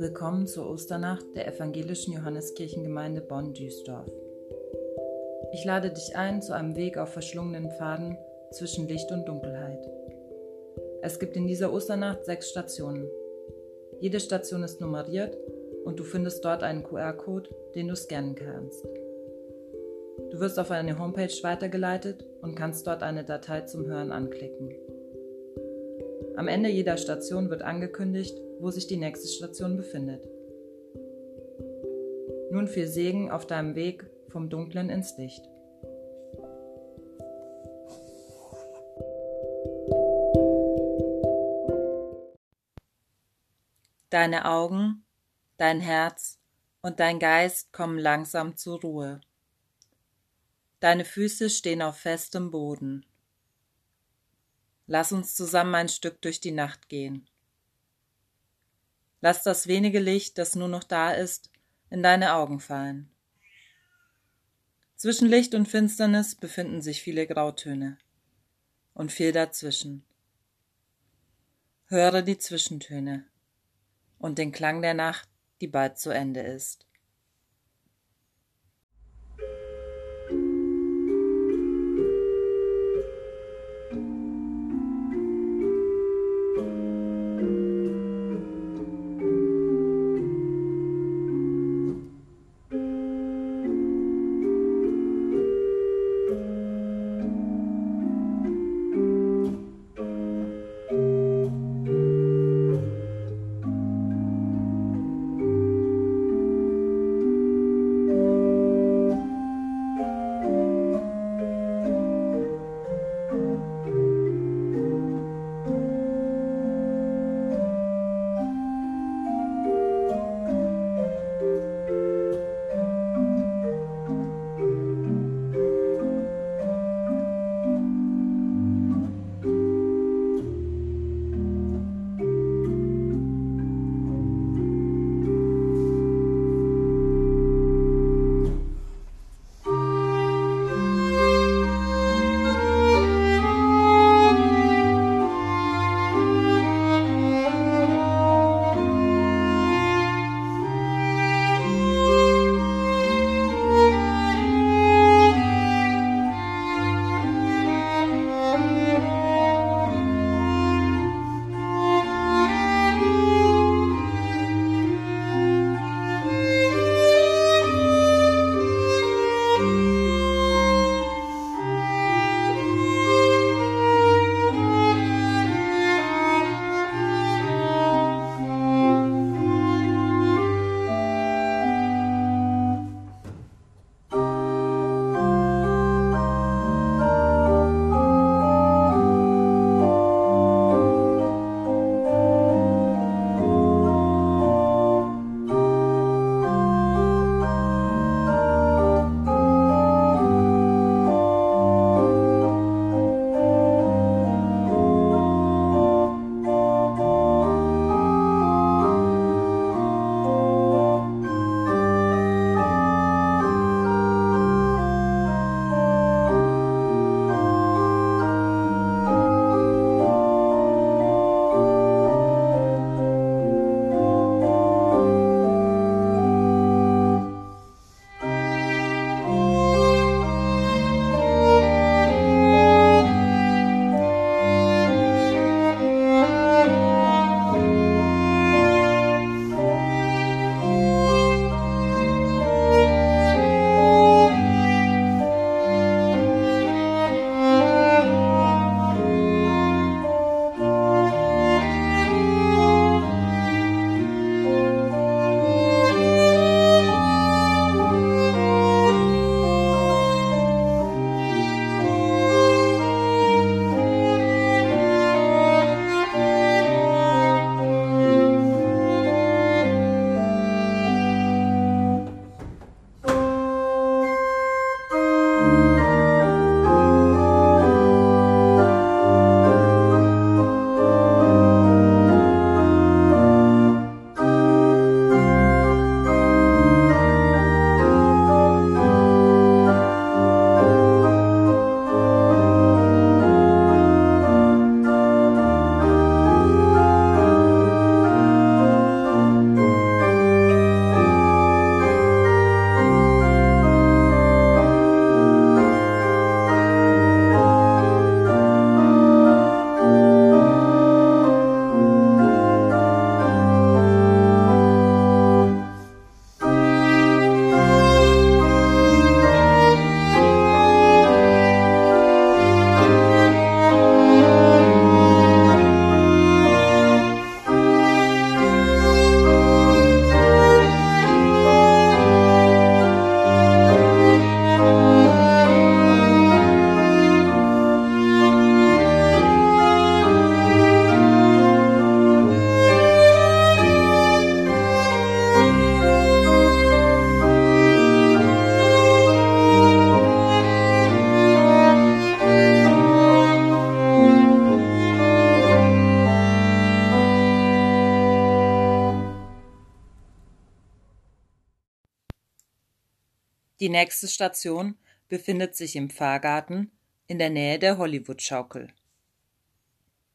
Willkommen zur Osternacht der evangelischen Johanneskirchengemeinde Bonn-Duisdorf. Ich lade dich ein zu einem Weg auf verschlungenen Pfaden zwischen Licht und Dunkelheit. Es gibt in dieser Osternacht sechs Stationen. Jede Station ist nummeriert und du findest dort einen QR-Code, den du scannen kannst. Du wirst auf eine Homepage weitergeleitet und kannst dort eine Datei zum Hören anklicken. Am Ende jeder Station wird angekündigt, wo sich die nächste Station befindet. Nun viel Segen auf deinem Weg vom Dunklen ins Licht. Deine Augen, dein Herz und dein Geist kommen langsam zur Ruhe. Deine Füße stehen auf festem Boden. Lass uns zusammen ein Stück durch die Nacht gehen. Lass das wenige Licht, das nur noch da ist, in deine Augen fallen. Zwischen Licht und Finsternis befinden sich viele Grautöne und viel dazwischen. Höre die Zwischentöne und den Klang der Nacht, die bald zu Ende ist. Die nächste Station befindet sich im Pfarrgarten in der Nähe der Hollywood-Schaukel.